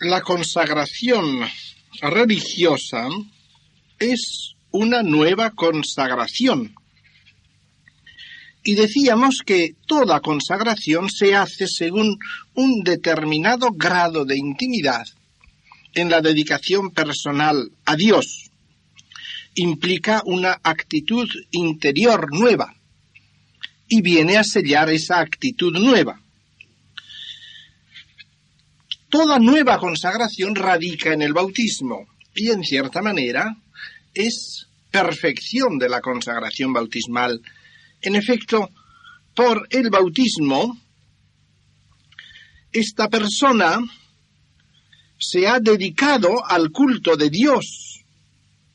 la consagración religiosa es una nueva consagración. Y decíamos que toda consagración se hace según un determinado grado de intimidad en la dedicación personal a Dios. Implica una actitud interior nueva y viene a sellar esa actitud nueva. Toda nueva consagración radica en el bautismo y en cierta manera es perfección de la consagración bautismal. En efecto, por el bautismo, esta persona se ha dedicado al culto de Dios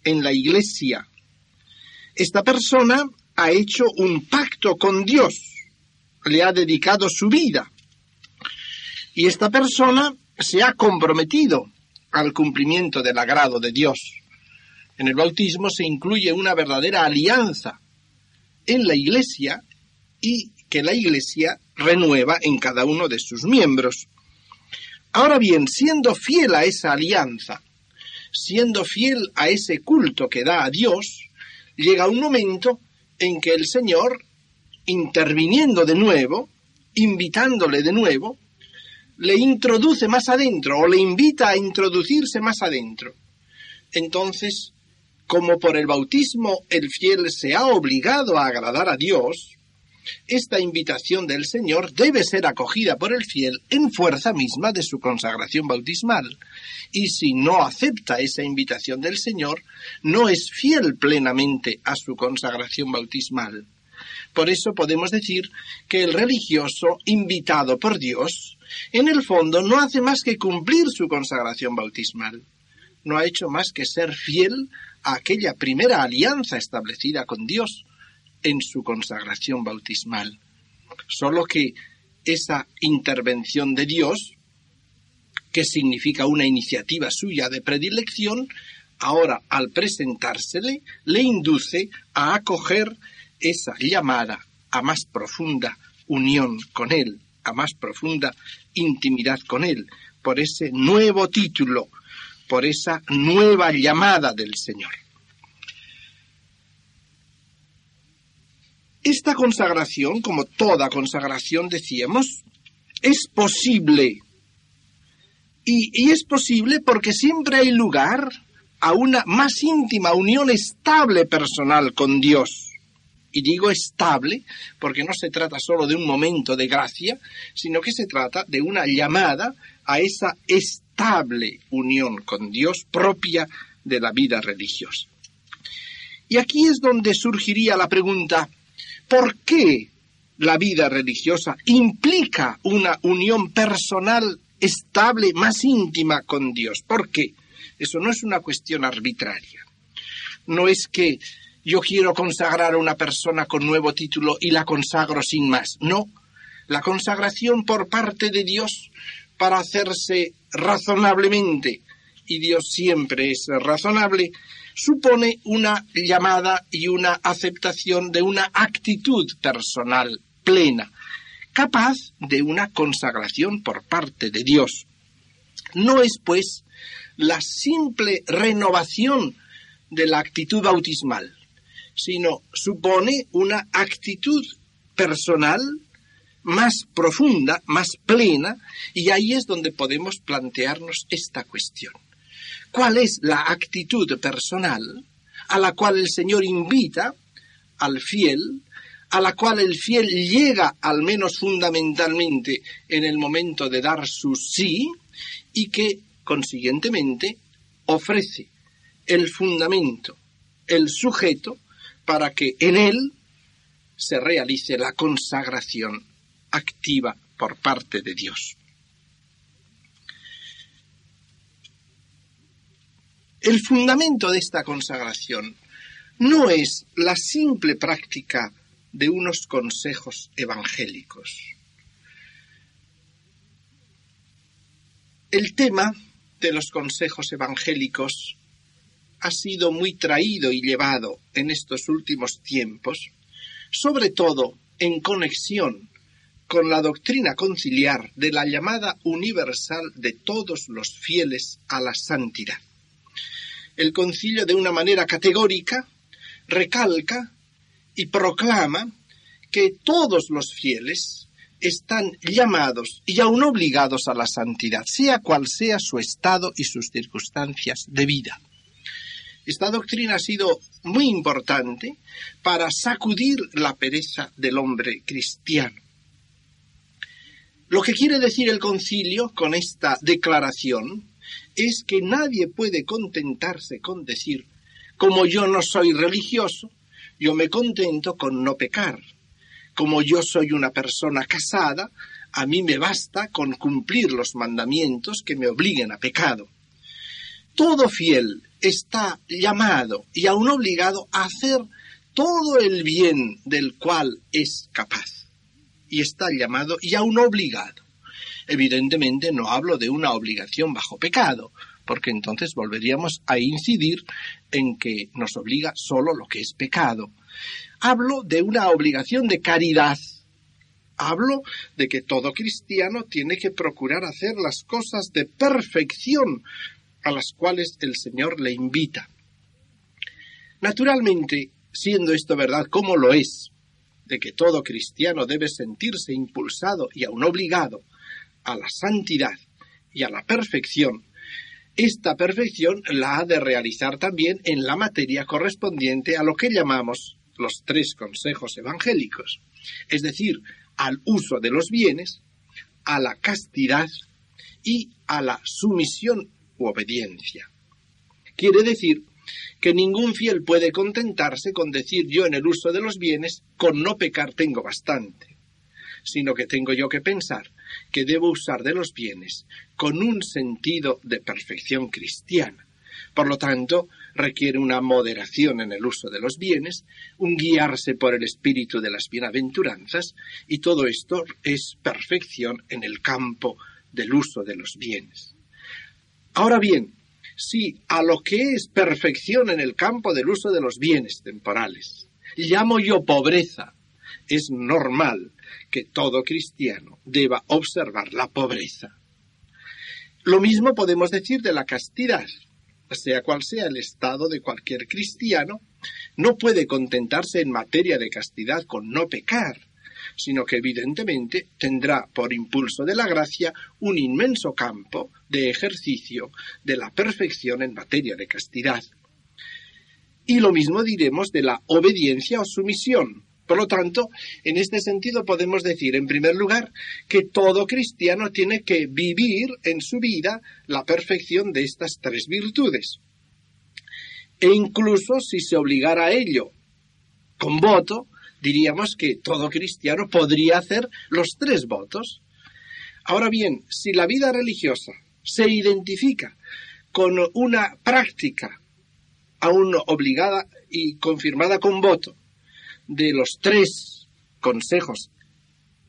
en la iglesia. Esta persona ha hecho un pacto con Dios, le ha dedicado su vida. Y esta persona se ha comprometido al cumplimiento del agrado de Dios. En el bautismo se incluye una verdadera alianza en la Iglesia y que la Iglesia renueva en cada uno de sus miembros. Ahora bien, siendo fiel a esa alianza, siendo fiel a ese culto que da a Dios, llega un momento en que el Señor, interviniendo de nuevo, invitándole de nuevo, le introduce más adentro o le invita a introducirse más adentro. Entonces, como por el bautismo el fiel se ha obligado a agradar a Dios, esta invitación del Señor debe ser acogida por el fiel en fuerza misma de su consagración bautismal. Y si no acepta esa invitación del Señor, no es fiel plenamente a su consagración bautismal. Por eso podemos decir que el religioso invitado por Dios en el fondo no hace más que cumplir su consagración bautismal. No ha hecho más que ser fiel a aquella primera alianza establecida con Dios en su consagración bautismal. Solo que esa intervención de Dios, que significa una iniciativa suya de predilección, ahora al presentársele le induce a acoger esa llamada a más profunda unión con Él, a más profunda intimidad con Él, por ese nuevo título, por esa nueva llamada del Señor. Esta consagración, como toda consagración decíamos, es posible. Y, y, es posible porque siempre hay lugar a una más íntima unión estable personal con Dios. Y digo estable porque no se trata solo de un momento de gracia, sino que se trata de una llamada a esa estable unión con Dios propia de la vida religiosa. Y aquí es donde surgiría la pregunta, ¿por qué la vida religiosa implica una unión personal estable, más íntima con Dios? ¿Por qué? Eso no es una cuestión arbitraria. No es que yo quiero consagrar a una persona con nuevo título y la consagro sin más. No, la consagración por parte de Dios para hacerse razonablemente, y Dios siempre es razonable, supone una llamada y una aceptación de una actitud personal plena, capaz de una consagración por parte de Dios. No es, pues, la simple renovación de la actitud bautismal, sino supone una actitud personal más profunda, más plena, y ahí es donde podemos plantearnos esta cuestión. ¿Cuál es la actitud personal a la cual el Señor invita al fiel, a la cual el fiel llega al menos fundamentalmente en el momento de dar su sí y que consiguientemente ofrece el fundamento, el sujeto para que en él se realice la consagración activa por parte de Dios. El fundamento de esta consagración no es la simple práctica de unos consejos evangélicos. El tema de los consejos evangélicos ha sido muy traído y llevado en estos últimos tiempos, sobre todo en conexión con la doctrina conciliar de la llamada universal de todos los fieles a la santidad. El concilio de una manera categórica recalca y proclama que todos los fieles están llamados y aún obligados a la santidad, sea cual sea su estado y sus circunstancias de vida. Esta doctrina ha sido muy importante para sacudir la pereza del hombre cristiano. Lo que quiere decir el concilio con esta declaración es que nadie puede contentarse con decir, como yo no soy religioso, yo me contento con no pecar. Como yo soy una persona casada, a mí me basta con cumplir los mandamientos que me obliguen a pecado. Todo fiel está llamado y aún obligado a hacer todo el bien del cual es capaz. Y está llamado y aún obligado. Evidentemente no hablo de una obligación bajo pecado, porque entonces volveríamos a incidir en que nos obliga solo lo que es pecado. Hablo de una obligación de caridad. Hablo de que todo cristiano tiene que procurar hacer las cosas de perfección a las cuales el Señor le invita. Naturalmente, siendo esto verdad como lo es, de que todo cristiano debe sentirse impulsado y aún obligado a la santidad y a la perfección, esta perfección la ha de realizar también en la materia correspondiente a lo que llamamos los tres consejos evangélicos, es decir, al uso de los bienes, a la castidad y a la sumisión obediencia. Quiere decir que ningún fiel puede contentarse con decir yo en el uso de los bienes, con no pecar tengo bastante, sino que tengo yo que pensar que debo usar de los bienes con un sentido de perfección cristiana. Por lo tanto, requiere una moderación en el uso de los bienes, un guiarse por el espíritu de las bienaventuranzas, y todo esto es perfección en el campo del uso de los bienes. Ahora bien, si a lo que es perfección en el campo del uso de los bienes temporales llamo yo pobreza, es normal que todo cristiano deba observar la pobreza. Lo mismo podemos decir de la castidad. Sea cual sea el estado de cualquier cristiano, no puede contentarse en materia de castidad con no pecar, sino que evidentemente tendrá por impulso de la gracia un inmenso campo de ejercicio de la perfección en materia de castidad. Y lo mismo diremos de la obediencia o sumisión. Por lo tanto, en este sentido podemos decir, en primer lugar, que todo cristiano tiene que vivir en su vida la perfección de estas tres virtudes. E incluso si se obligara a ello con voto, diríamos que todo cristiano podría hacer los tres votos. Ahora bien, si la vida religiosa se identifica con una práctica aún obligada y confirmada con voto de los tres consejos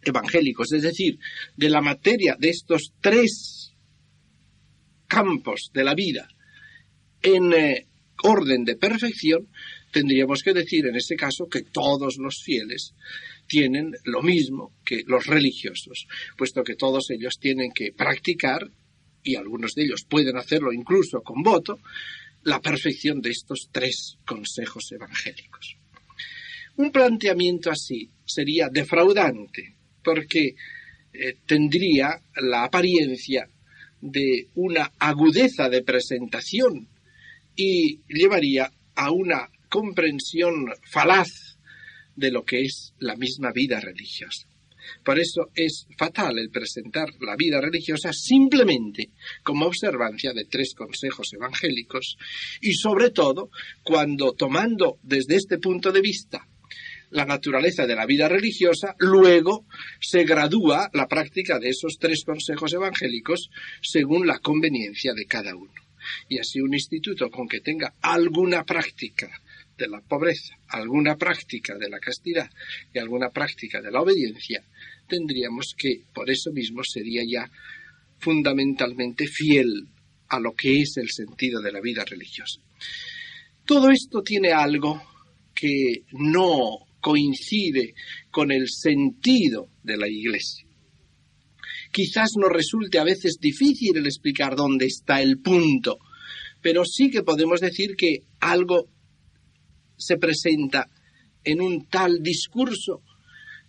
evangélicos, es decir, de la materia de estos tres campos de la vida en eh, orden de perfección, tendríamos que decir en ese caso que todos los fieles tienen lo mismo que los religiosos, puesto que todos ellos tienen que practicar, y algunos de ellos pueden hacerlo incluso con voto, la perfección de estos tres consejos evangélicos. Un planteamiento así sería defraudante, porque eh, tendría la apariencia de una agudeza de presentación y llevaría a una comprensión falaz de lo que es la misma vida religiosa. Por eso es fatal el presentar la vida religiosa simplemente como observancia de tres consejos evangélicos y sobre todo cuando tomando desde este punto de vista la naturaleza de la vida religiosa, luego se gradúa la práctica de esos tres consejos evangélicos según la conveniencia de cada uno. Y así un instituto con que tenga alguna práctica de la pobreza, alguna práctica de la castidad y alguna práctica de la obediencia, tendríamos que, por eso mismo, sería ya fundamentalmente fiel a lo que es el sentido de la vida religiosa. Todo esto tiene algo que no coincide con el sentido de la Iglesia. Quizás nos resulte a veces difícil el explicar dónde está el punto, pero sí que podemos decir que algo se presenta en un tal discurso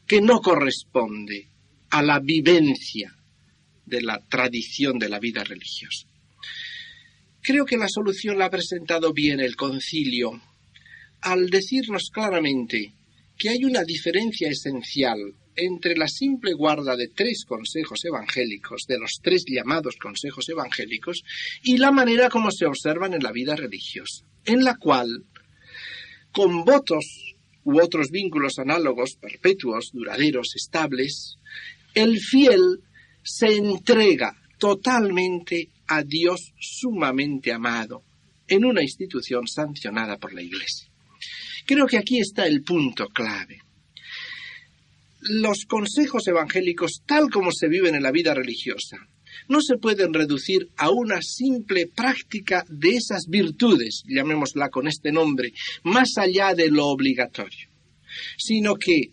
que no corresponde a la vivencia de la tradición de la vida religiosa. Creo que la solución la ha presentado bien el concilio al decirnos claramente que hay una diferencia esencial entre la simple guarda de tres consejos evangélicos, de los tres llamados consejos evangélicos, y la manera como se observan en la vida religiosa, en la cual, con votos u otros vínculos análogos, perpetuos, duraderos, estables, el fiel se entrega totalmente a Dios sumamente amado en una institución sancionada por la Iglesia. Creo que aquí está el punto clave. Los consejos evangélicos, tal como se viven en la vida religiosa, no se pueden reducir a una simple práctica de esas virtudes, llamémosla con este nombre, más allá de lo obligatorio, sino que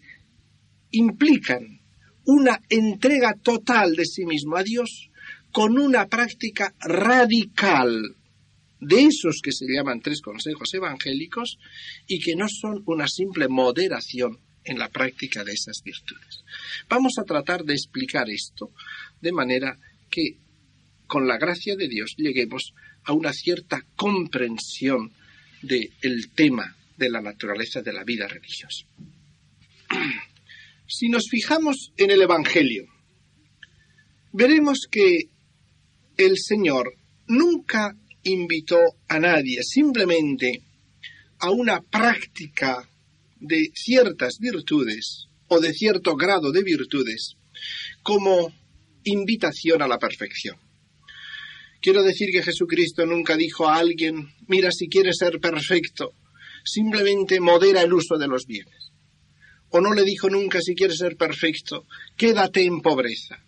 implican una entrega total de sí mismo a Dios con una práctica radical de esos que se llaman tres consejos evangélicos y que no son una simple moderación en la práctica de esas virtudes. Vamos a tratar de explicar esto de manera que, con la gracia de Dios, lleguemos a una cierta comprensión del tema de la naturaleza de la vida religiosa. Si nos fijamos en el Evangelio, veremos que el Señor nunca invitó a nadie simplemente a una práctica de ciertas virtudes o de cierto grado de virtudes como invitación a la perfección. Quiero decir que Jesucristo nunca dijo a alguien, mira, si quieres ser perfecto, simplemente modera el uso de los bienes. O no le dijo nunca, si quieres ser perfecto, quédate en pobreza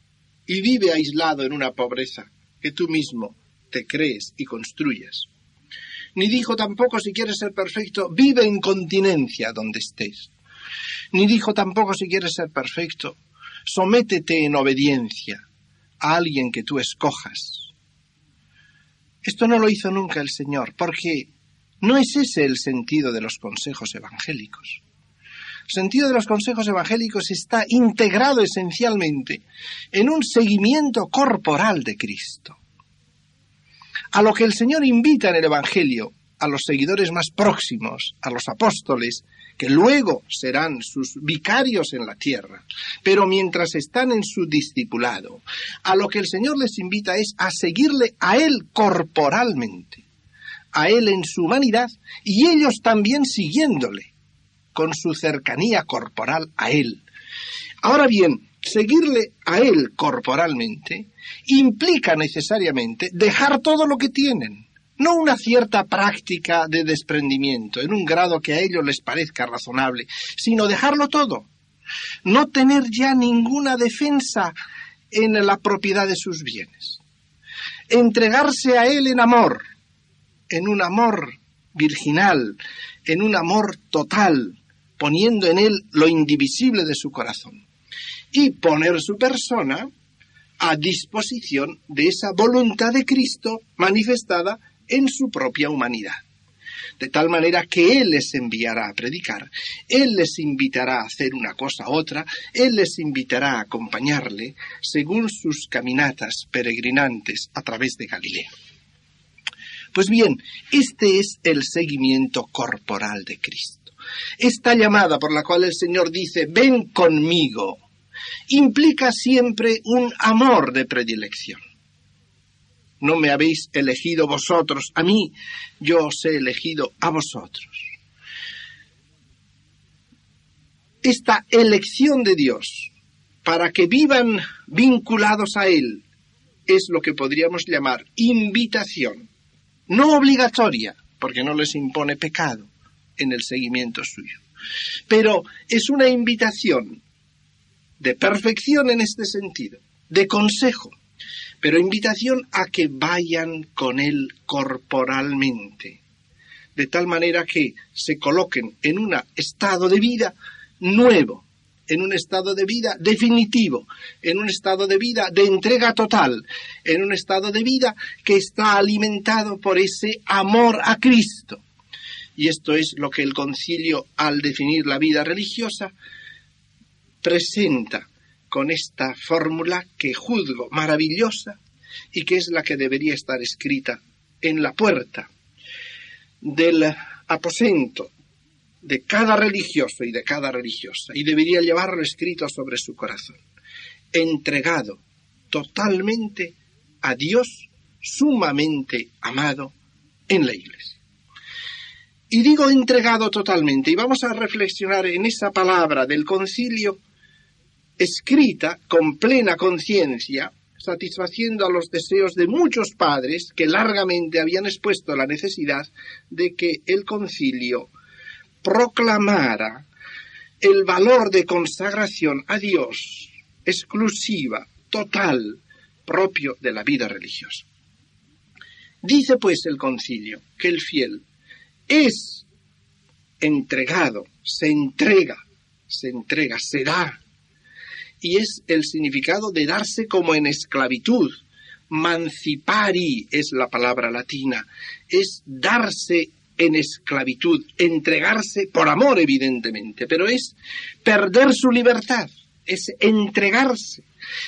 y vive aislado en una pobreza que tú mismo te crees y construyas. Ni dijo tampoco, si quieres ser perfecto, vive en continencia donde estés. Ni dijo tampoco, si quieres ser perfecto, sométete en obediencia a alguien que tú escojas. Esto no lo hizo nunca el Señor, porque no es ese el sentido de los consejos evangélicos. El sentido de los consejos evangélicos está integrado esencialmente en un seguimiento corporal de Cristo a lo que el Señor invita en el Evangelio a los seguidores más próximos, a los apóstoles, que luego serán sus vicarios en la tierra, pero mientras están en su discipulado, a lo que el Señor les invita es a seguirle a Él corporalmente, a Él en su humanidad y ellos también siguiéndole con su cercanía corporal a Él. Ahora bien, seguirle a Él corporalmente implica necesariamente dejar todo lo que tienen, no una cierta práctica de desprendimiento en un grado que a ellos les parezca razonable, sino dejarlo todo, no tener ya ninguna defensa en la propiedad de sus bienes, entregarse a Él en amor, en un amor virginal, en un amor total, poniendo en Él lo indivisible de su corazón. Y poner su persona a disposición de esa voluntad de Cristo manifestada en su propia humanidad. De tal manera que Él les enviará a predicar, Él les invitará a hacer una cosa u otra, Él les invitará a acompañarle según sus caminatas peregrinantes a través de Galilea. Pues bien, este es el seguimiento corporal de Cristo. Esta llamada por la cual el Señor dice, ven conmigo, implica siempre un amor de predilección. No me habéis elegido vosotros. A mí, yo os he elegido a vosotros. Esta elección de Dios para que vivan vinculados a Él es lo que podríamos llamar invitación, no obligatoria, porque no les impone pecado en el seguimiento suyo, pero es una invitación de perfección en este sentido, de consejo, pero invitación a que vayan con Él corporalmente, de tal manera que se coloquen en un estado de vida nuevo, en un estado de vida definitivo, en un estado de vida de entrega total, en un estado de vida que está alimentado por ese amor a Cristo. Y esto es lo que el concilio, al definir la vida religiosa, presenta con esta fórmula que juzgo maravillosa y que es la que debería estar escrita en la puerta del aposento de cada religioso y de cada religiosa, y debería llevarlo escrito sobre su corazón, entregado totalmente a Dios, sumamente amado en la iglesia. Y digo entregado totalmente, y vamos a reflexionar en esa palabra del concilio, escrita con plena conciencia, satisfaciendo a los deseos de muchos padres que largamente habían expuesto la necesidad de que el concilio proclamara el valor de consagración a Dios exclusiva, total, propio de la vida religiosa. Dice pues el concilio que el fiel es entregado, se entrega, se entrega, se da, y es el significado de darse como en esclavitud. Mancipari es la palabra latina, es darse en esclavitud, entregarse por amor evidentemente, pero es perder su libertad, es entregarse.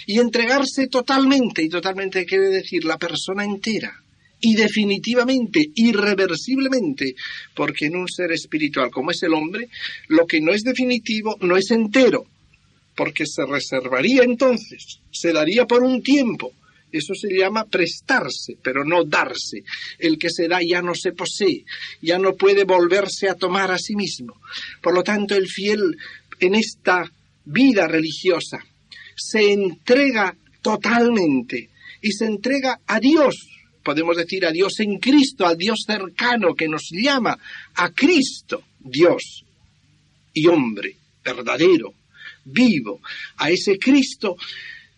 Y entregarse totalmente, y totalmente quiere decir la persona entera, y definitivamente, irreversiblemente, porque en un ser espiritual como es el hombre, lo que no es definitivo no es entero, porque se reservaría entonces, se daría por un tiempo, eso se llama prestarse, pero no darse. El que se da ya no se posee, ya no puede volverse a tomar a sí mismo. Por lo tanto, el fiel en esta vida religiosa se entrega totalmente y se entrega a Dios. Podemos decir a Dios en Cristo, al Dios cercano que nos llama a Cristo, Dios y hombre verdadero, vivo, a ese Cristo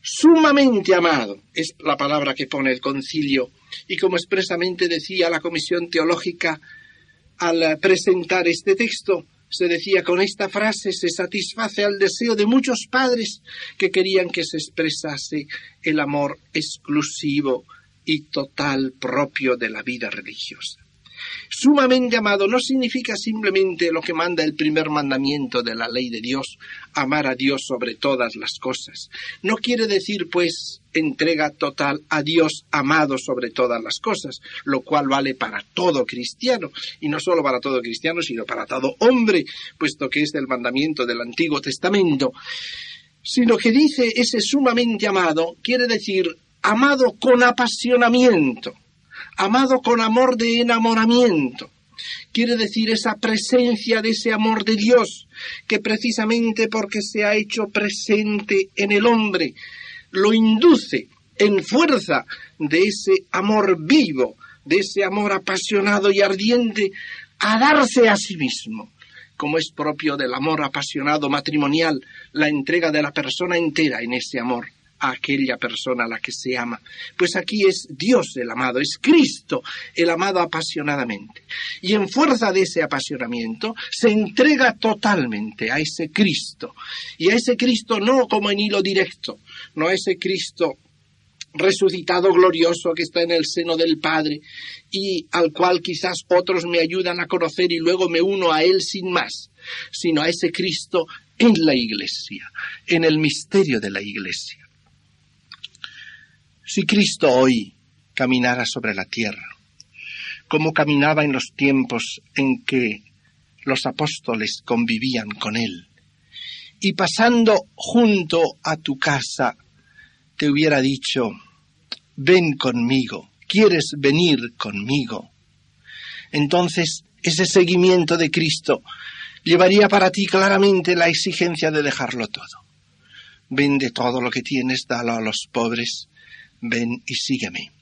sumamente amado, es la palabra que pone el concilio, y como expresamente decía la Comisión Teológica al presentar este texto, se decía con esta frase se satisface al deseo de muchos padres que querían que se expresase el amor exclusivo y total propio de la vida religiosa. Sumamente amado no significa simplemente lo que manda el primer mandamiento de la ley de Dios, amar a Dios sobre todas las cosas. No quiere decir, pues, entrega total a Dios amado sobre todas las cosas, lo cual vale para todo cristiano, y no solo para todo cristiano, sino para todo hombre, puesto que es del mandamiento del Antiguo Testamento, sino que dice ese sumamente amado, quiere decir amado con apasionamiento amado con amor de enamoramiento. Quiere decir esa presencia de ese amor de Dios, que precisamente porque se ha hecho presente en el hombre, lo induce en fuerza de ese amor vivo, de ese amor apasionado y ardiente, a darse a sí mismo, como es propio del amor apasionado matrimonial, la entrega de la persona entera en ese amor a aquella persona a la que se ama. Pues aquí es Dios el amado, es Cristo el amado apasionadamente. Y en fuerza de ese apasionamiento se entrega totalmente a ese Cristo. Y a ese Cristo no como en hilo directo, no a ese Cristo resucitado glorioso que está en el seno del Padre y al cual quizás otros me ayudan a conocer y luego me uno a Él sin más, sino a ese Cristo en la Iglesia, en el misterio de la Iglesia. Si Cristo hoy caminara sobre la tierra, como caminaba en los tiempos en que los apóstoles convivían con Él, y pasando junto a tu casa, te hubiera dicho, ven conmigo, ¿quieres venir conmigo? Entonces, ese seguimiento de Cristo llevaría para ti claramente la exigencia de dejarlo todo. Vende todo lo que tienes, dalo a los pobres, ven y sígueme.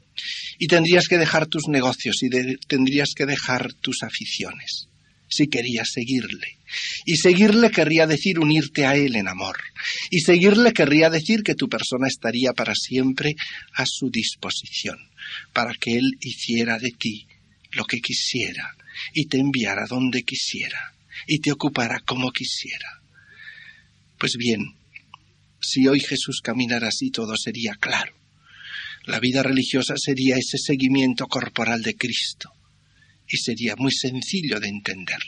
Y tendrías que dejar tus negocios y tendrías que dejar tus aficiones si querías seguirle. Y seguirle querría decir unirte a él en amor. Y seguirle querría decir que tu persona estaría para siempre a su disposición, para que él hiciera de ti lo que quisiera y te enviara donde quisiera y te ocupara como quisiera. Pues bien, si hoy Jesús caminara así, todo sería claro. La vida religiosa sería ese seguimiento corporal de Cristo y sería muy sencillo de entender.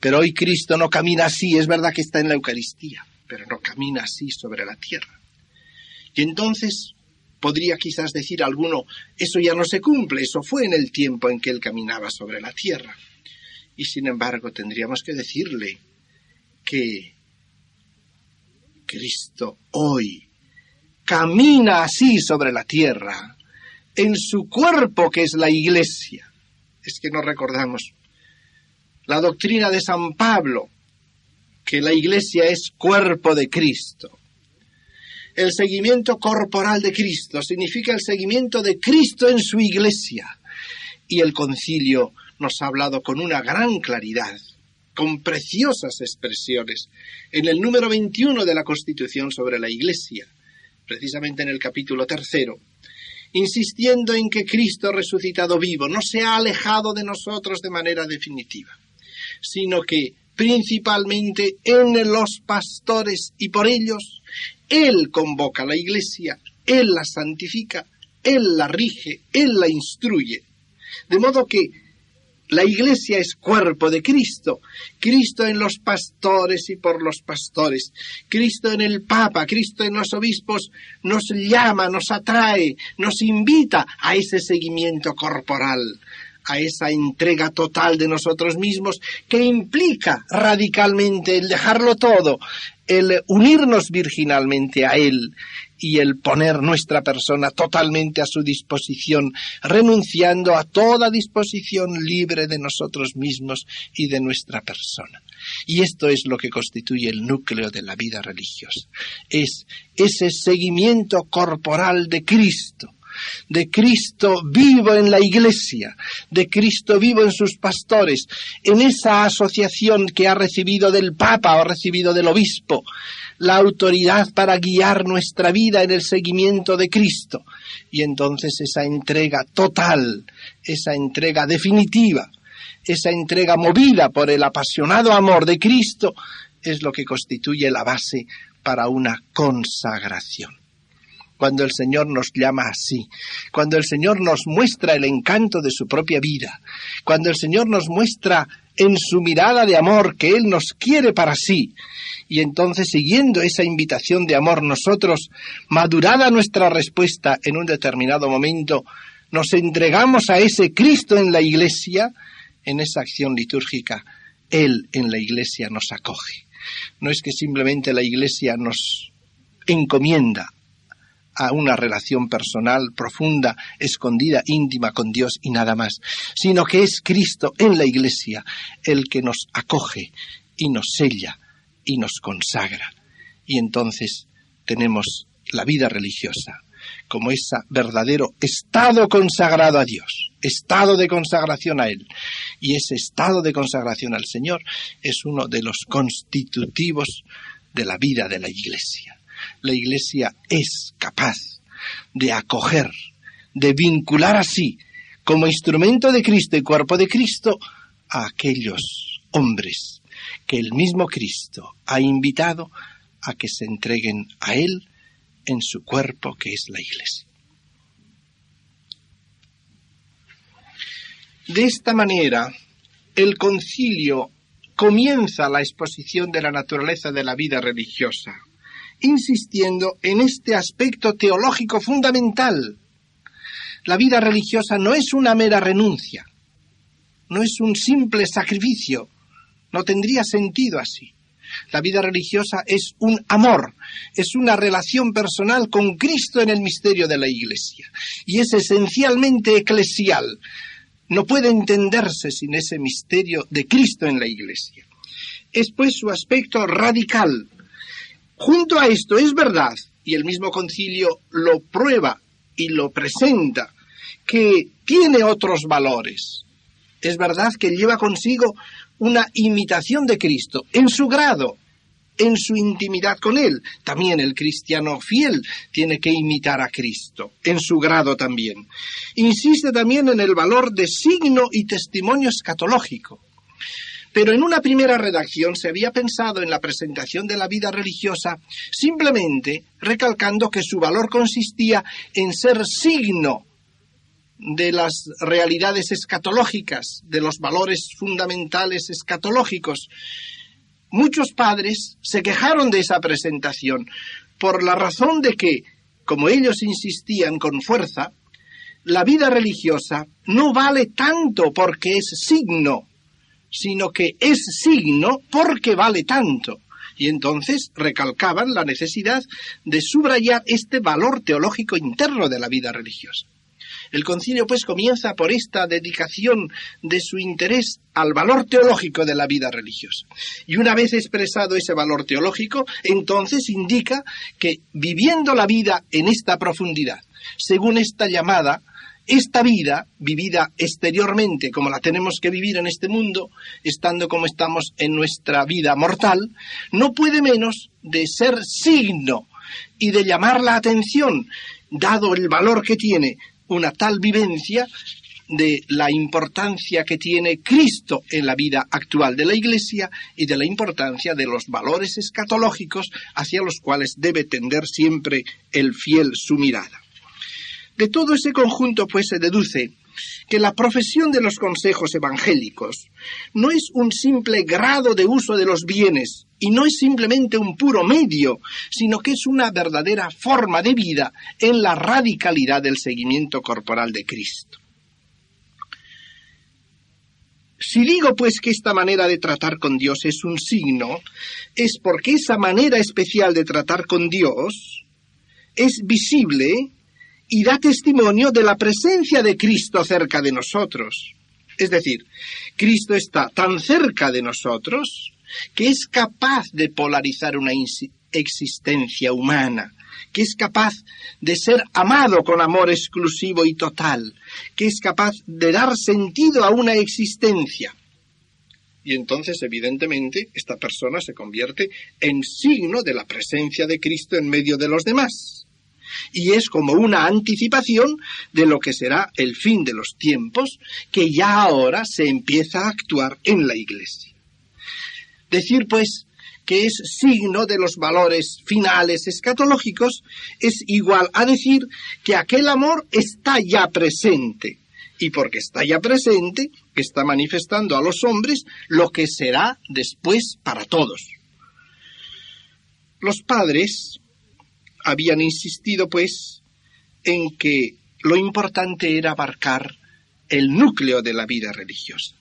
Pero hoy Cristo no camina así, es verdad que está en la Eucaristía, pero no camina así sobre la tierra. Y entonces podría quizás decir alguno, eso ya no se cumple, eso fue en el tiempo en que él caminaba sobre la tierra. Y sin embargo tendríamos que decirle que Cristo hoy camina así sobre la tierra, en su cuerpo que es la iglesia. Es que no recordamos la doctrina de San Pablo, que la iglesia es cuerpo de Cristo. El seguimiento corporal de Cristo significa el seguimiento de Cristo en su iglesia. Y el concilio nos ha hablado con una gran claridad, con preciosas expresiones, en el número 21 de la Constitución sobre la iglesia, precisamente en el capítulo tercero, insistiendo en que Cristo resucitado vivo no se ha alejado de nosotros de manera definitiva, sino que principalmente en los pastores y por ellos Él convoca a la iglesia, Él la santifica, Él la rige, Él la instruye. De modo que la iglesia es cuerpo de Cristo, Cristo en los pastores y por los pastores, Cristo en el Papa, Cristo en los obispos nos llama, nos atrae, nos invita a ese seguimiento corporal, a esa entrega total de nosotros mismos que implica radicalmente el dejarlo todo, el unirnos virginalmente a Él y el poner nuestra persona totalmente a su disposición, renunciando a toda disposición libre de nosotros mismos y de nuestra persona. Y esto es lo que constituye el núcleo de la vida religiosa. Es ese seguimiento corporal de Cristo, de Cristo vivo en la iglesia, de Cristo vivo en sus pastores, en esa asociación que ha recibido del Papa o recibido del Obispo, la autoridad para guiar nuestra vida en el seguimiento de Cristo. Y entonces esa entrega total, esa entrega definitiva, esa entrega movida por el apasionado amor de Cristo, es lo que constituye la base para una consagración cuando el Señor nos llama así, cuando el Señor nos muestra el encanto de su propia vida, cuando el Señor nos muestra en su mirada de amor que Él nos quiere para sí, y entonces siguiendo esa invitación de amor nosotros, madurada nuestra respuesta en un determinado momento, nos entregamos a ese Cristo en la iglesia, en esa acción litúrgica, Él en la iglesia nos acoge. No es que simplemente la iglesia nos encomienda a una relación personal profunda, escondida, íntima con Dios y nada más, sino que es Cristo en la Iglesia el que nos acoge y nos sella y nos consagra. Y entonces tenemos la vida religiosa como ese verdadero estado consagrado a Dios, estado de consagración a Él. Y ese estado de consagración al Señor es uno de los constitutivos de la vida de la Iglesia la Iglesia es capaz de acoger, de vincular así, como instrumento de Cristo y cuerpo de Cristo, a aquellos hombres que el mismo Cristo ha invitado a que se entreguen a Él en su cuerpo que es la Iglesia. De esta manera, el concilio comienza la exposición de la naturaleza de la vida religiosa insistiendo en este aspecto teológico fundamental. La vida religiosa no es una mera renuncia, no es un simple sacrificio, no tendría sentido así. La vida religiosa es un amor, es una relación personal con Cristo en el misterio de la Iglesia y es esencialmente eclesial. No puede entenderse sin ese misterio de Cristo en la Iglesia. Es pues su aspecto radical, Junto a esto es verdad, y el mismo concilio lo prueba y lo presenta, que tiene otros valores. Es verdad que lleva consigo una imitación de Cristo en su grado, en su intimidad con Él. También el cristiano fiel tiene que imitar a Cristo, en su grado también. Insiste también en el valor de signo y testimonio escatológico. Pero en una primera redacción se había pensado en la presentación de la vida religiosa simplemente recalcando que su valor consistía en ser signo de las realidades escatológicas, de los valores fundamentales escatológicos. Muchos padres se quejaron de esa presentación por la razón de que, como ellos insistían con fuerza, la vida religiosa no vale tanto porque es signo, sino que es signo porque vale tanto. Y entonces recalcaban la necesidad de subrayar este valor teológico interno de la vida religiosa. El concilio pues comienza por esta dedicación de su interés al valor teológico de la vida religiosa. Y una vez expresado ese valor teológico, entonces indica que viviendo la vida en esta profundidad, según esta llamada, esta vida, vivida exteriormente como la tenemos que vivir en este mundo, estando como estamos en nuestra vida mortal, no puede menos de ser signo y de llamar la atención, dado el valor que tiene una tal vivencia de la importancia que tiene Cristo en la vida actual de la Iglesia y de la importancia de los valores escatológicos hacia los cuales debe tender siempre el fiel su mirada. De todo ese conjunto, pues, se deduce que la profesión de los consejos evangélicos no es un simple grado de uso de los bienes y no es simplemente un puro medio, sino que es una verdadera forma de vida en la radicalidad del seguimiento corporal de Cristo. Si digo pues que esta manera de tratar con Dios es un signo, es porque esa manera especial de tratar con Dios es visible y da testimonio de la presencia de Cristo cerca de nosotros. Es decir, Cristo está tan cerca de nosotros que es capaz de polarizar una existencia humana, que es capaz de ser amado con amor exclusivo y total, que es capaz de dar sentido a una existencia. Y entonces, evidentemente, esta persona se convierte en signo de la presencia de Cristo en medio de los demás y es como una anticipación de lo que será el fin de los tiempos que ya ahora se empieza a actuar en la Iglesia. Decir, pues, que es signo de los valores finales escatológicos es igual a decir que aquel amor está ya presente y porque está ya presente, está manifestando a los hombres lo que será después para todos. Los padres habían insistido, pues, en que lo importante era abarcar el núcleo de la vida religiosa.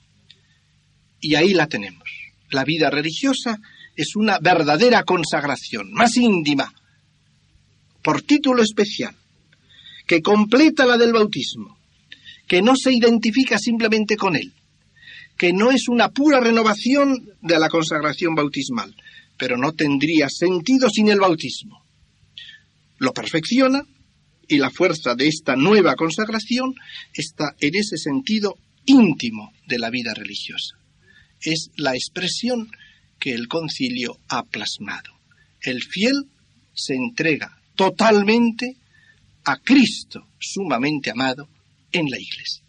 Y ahí la tenemos. La vida religiosa es una verdadera consagración, más íntima, por título especial, que completa la del bautismo, que no se identifica simplemente con él, que no es una pura renovación de la consagración bautismal, pero no tendría sentido sin el bautismo lo perfecciona y la fuerza de esta nueva consagración está en ese sentido íntimo de la vida religiosa. Es la expresión que el concilio ha plasmado. El fiel se entrega totalmente a Cristo sumamente amado en la Iglesia.